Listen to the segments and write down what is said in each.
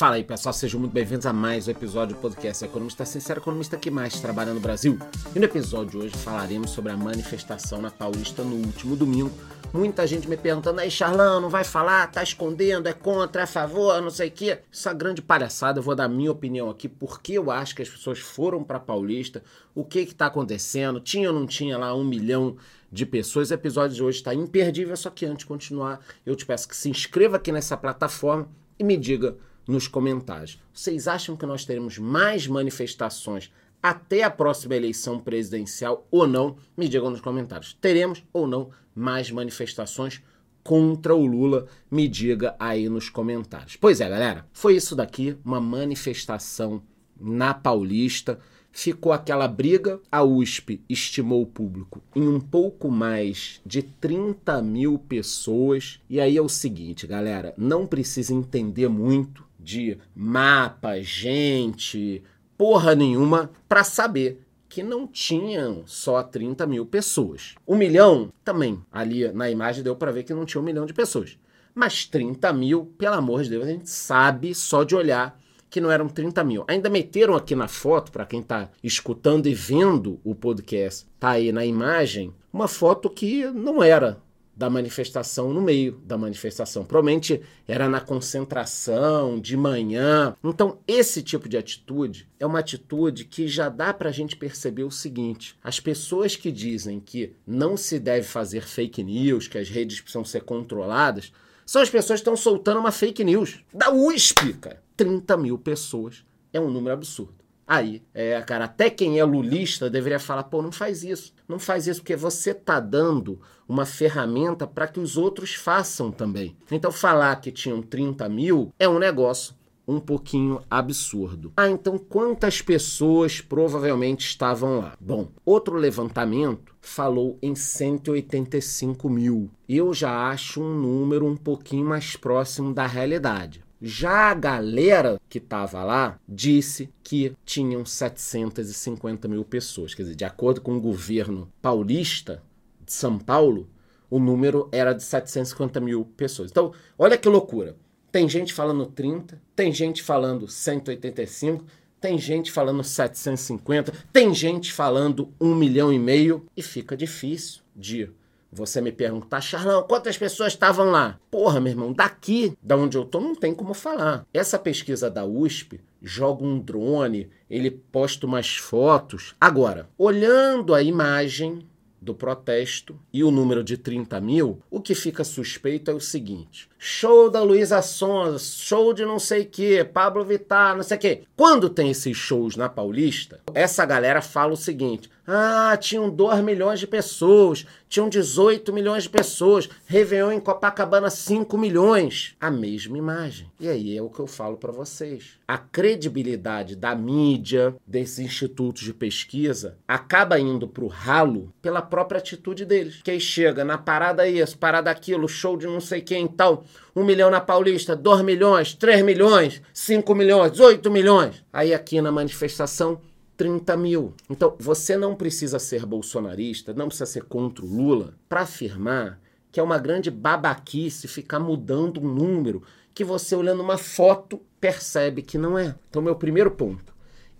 Fala aí, pessoal, sejam muito bem-vindos a mais um episódio do podcast Economista Sincero, economista que mais trabalha no Brasil. E no episódio de hoje falaremos sobre a manifestação na Paulista no último domingo. Muita gente me perguntando, aí, Charlão, não vai falar, tá escondendo, é contra, é a favor, não sei o quê. Essa grande palhaçada, eu vou dar minha opinião aqui, porque eu acho que as pessoas foram pra Paulista, o que que tá acontecendo, tinha ou não tinha lá um milhão de pessoas. O episódio de hoje está imperdível, só que antes de continuar, eu te peço que se inscreva aqui nessa plataforma e me diga nos comentários. Vocês acham que nós teremos mais manifestações até a próxima eleição presidencial ou não? Me digam nos comentários. Teremos ou não mais manifestações contra o Lula? Me diga aí nos comentários. Pois é, galera, foi isso daqui, uma manifestação na Paulista. Ficou aquela briga, a USP estimou o público em um pouco mais de 30 mil pessoas. E aí é o seguinte, galera, não precisa entender muito de mapa, gente, porra nenhuma, para saber que não tinham só 30 mil pessoas. Um milhão também, ali na imagem deu para ver que não tinha um milhão de pessoas. Mas 30 mil, pelo amor de Deus, a gente sabe só de olhar que não eram 30 mil. Ainda meteram aqui na foto, para quem está escutando e vendo o podcast, tá aí na imagem, uma foto que não era da manifestação no meio da manifestação. Provavelmente era na concentração, de manhã. Então, esse tipo de atitude é uma atitude que já dá para a gente perceber o seguinte: as pessoas que dizem que não se deve fazer fake news, que as redes precisam ser controladas, são as pessoas que estão soltando uma fake news da USP, cara. 30 mil pessoas é um número absurdo. Aí, é, cara, até quem é lulista deveria falar, pô, não faz isso. Não faz isso porque você tá dando uma ferramenta para que os outros façam também. Então, falar que tinham 30 mil é um negócio um pouquinho absurdo. Ah, então quantas pessoas provavelmente estavam lá? Bom, outro levantamento falou em 185 mil. Eu já acho um número um pouquinho mais próximo da realidade. Já a galera que estava lá disse que tinham 750 mil pessoas. Quer dizer, de acordo com o governo paulista de São Paulo, o número era de 750 mil pessoas. Então, olha que loucura. Tem gente falando 30, tem gente falando 185, tem gente falando 750, tem gente falando 1 milhão e meio e fica difícil de você me perguntar, Charlão, quantas pessoas estavam lá? Porra, meu irmão, daqui, da onde eu tô, não tem como falar. Essa pesquisa da USP joga um drone, ele posta umas fotos. Agora, olhando a imagem do protesto e o número de 30 mil, o que fica suspeito é o seguinte: show da Luísa Sonza, show de não sei que, Pablo Vittar, não sei o que. Quando tem esses shows na Paulista, essa galera fala o seguinte: ah, tinham 2 milhões de pessoas, tinham 18 milhões de pessoas, Réveillon em Copacabana 5 milhões. A mesma imagem. E aí é o que eu falo para vocês. A credibilidade da mídia, desses institutos de pesquisa, acaba indo pro ralo pela própria atitude deles. Que aí chega na parada isso, parada aquilo, show de não sei quem e tal. Um milhão na Paulista, dois milhões, três milhões, cinco milhões, oito milhões. Aí aqui na manifestação, 30 mil. Então, você não precisa ser bolsonarista, não precisa ser contra o Lula para afirmar que é uma grande babaquice ficar mudando um número que você, olhando uma foto, percebe que não é. Então, meu primeiro ponto: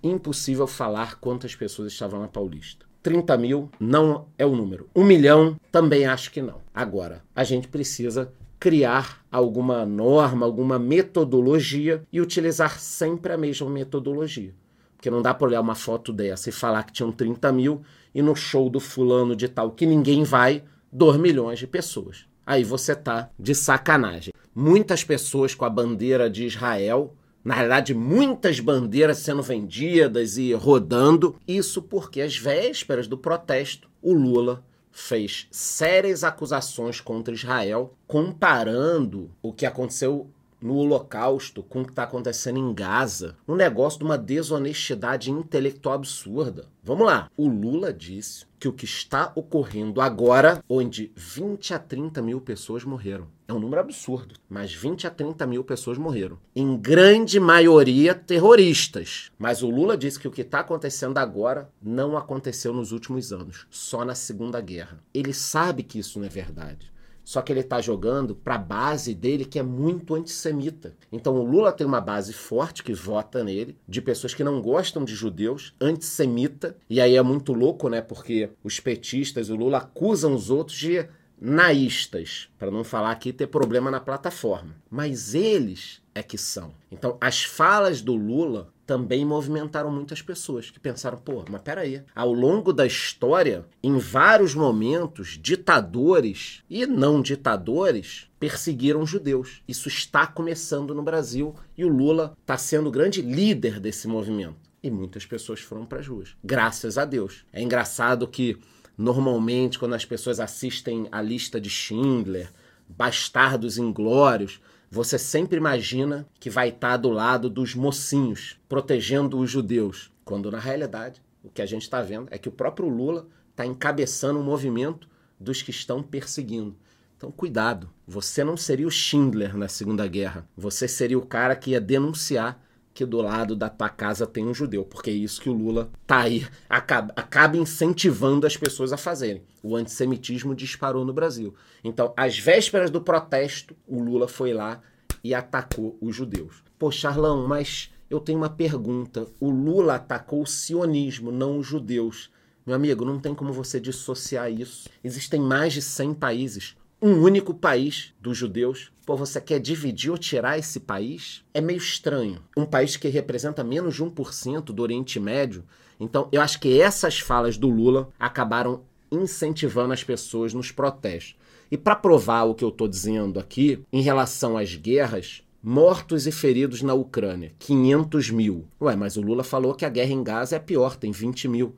impossível falar quantas pessoas estavam na Paulista. 30 mil não é o número. Um milhão também acho que não. Agora, a gente precisa criar alguma norma, alguma metodologia e utilizar sempre a mesma metodologia. Porque não dá para olhar uma foto dessa e falar que tinham 30 mil e no show do fulano de tal que ninguém vai, 2 milhões de pessoas. Aí você tá de sacanagem. Muitas pessoas com a bandeira de Israel na realidade, muitas bandeiras sendo vendidas e rodando. Isso porque, às vésperas do protesto, o Lula fez sérias acusações contra Israel, comparando o que aconteceu no Holocausto com o que está acontecendo em Gaza. Um negócio de uma desonestidade intelectual absurda. Vamos lá. O Lula disse que o que está ocorrendo agora, onde 20 a 30 mil pessoas morreram. É um número absurdo, mas 20 a 30 mil pessoas morreram. Em grande maioria terroristas. Mas o Lula disse que o que está acontecendo agora não aconteceu nos últimos anos, só na Segunda Guerra. Ele sabe que isso não é verdade. Só que ele está jogando para a base dele que é muito antissemita. Então o Lula tem uma base forte que vota nele, de pessoas que não gostam de judeus, antissemita. E aí é muito louco, né? Porque os petistas o Lula acusam os outros de naístas, para não falar aqui ter problema na plataforma. Mas eles é que são. Então, as falas do Lula também movimentaram muitas pessoas que pensaram, pô, mas peraí. Ao longo da história, em vários momentos, ditadores e não ditadores perseguiram judeus. Isso está começando no Brasil e o Lula está sendo o grande líder desse movimento. E muitas pessoas foram para as ruas. Graças a Deus. É engraçado que Normalmente, quando as pessoas assistem a lista de Schindler, Bastardos Inglórios, você sempre imagina que vai estar do lado dos mocinhos, protegendo os judeus. Quando na realidade, o que a gente está vendo é que o próprio Lula está encabeçando o um movimento dos que estão perseguindo. Então, cuidado. Você não seria o Schindler na Segunda Guerra. Você seria o cara que ia denunciar que do lado da tua casa tem um judeu, porque é isso que o Lula tá aí, acaba, acaba incentivando as pessoas a fazerem. O antissemitismo disparou no Brasil. Então, às vésperas do protesto, o Lula foi lá e atacou os judeus. Pô, Charlão, mas eu tenho uma pergunta. O Lula atacou o sionismo, não os judeus. Meu amigo, não tem como você dissociar isso. Existem mais de 100 países um único país dos judeus. Pô, você quer dividir ou tirar esse país? É meio estranho. Um país que representa menos de 1% do Oriente Médio. Então, eu acho que essas falas do Lula acabaram incentivando as pessoas nos protestos. E para provar o que eu estou dizendo aqui, em relação às guerras, mortos e feridos na Ucrânia, 500 mil. Ué, mas o Lula falou que a guerra em Gaza é pior, tem 20 mil.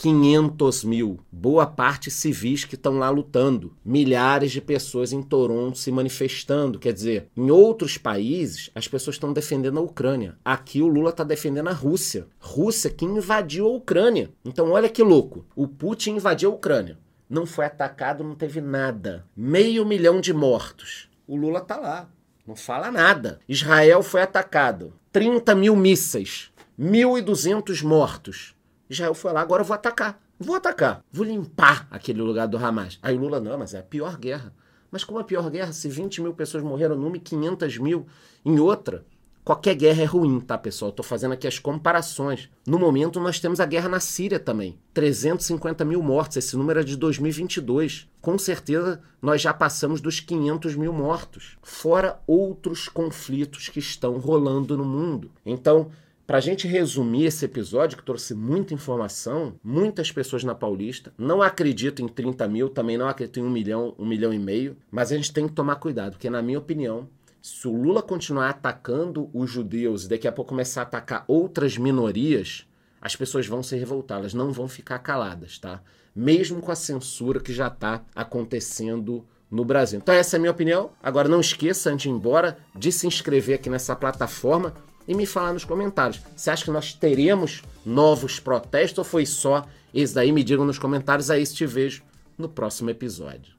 500 mil, boa parte civis que estão lá lutando, milhares de pessoas em Toronto se manifestando. Quer dizer, em outros países, as pessoas estão defendendo a Ucrânia. Aqui o Lula está defendendo a Rússia. Rússia que invadiu a Ucrânia. Então, olha que louco: o Putin invadiu a Ucrânia. Não foi atacado, não teve nada. Meio milhão de mortos. O Lula tá lá. Não fala nada. Israel foi atacado. 30 mil mísseis. 1.200 mortos. Israel foi lá, agora eu vou atacar. Vou atacar. Vou limpar aquele lugar do Hamas. Aí Lula, não, mas é a pior guerra. Mas como a pior guerra? Se 20 mil pessoas morreram numa e 500 mil em outra. Qualquer guerra é ruim, tá, pessoal? Estou fazendo aqui as comparações. No momento, nós temos a guerra na Síria também. 350 mil mortos. Esse número é de 2022. Com certeza, nós já passamos dos 500 mil mortos. Fora outros conflitos que estão rolando no mundo. Então, para a gente resumir esse episódio, que trouxe muita informação, muitas pessoas na Paulista não acreditam em 30 mil, também não acreditam em um milhão, um milhão e meio, mas a gente tem que tomar cuidado, porque na minha opinião, se o Lula continuar atacando os judeus e daqui a pouco começar a atacar outras minorias, as pessoas vão se revoltar, elas não vão ficar caladas, tá? Mesmo com a censura que já está acontecendo no Brasil. Então essa é a minha opinião. Agora não esqueça, antes de ir embora, de se inscrever aqui nessa plataforma e me falar nos comentários. Você acha que nós teremos novos protestos ou foi só esse daí? Me digam nos comentários. Aí te vejo no próximo episódio.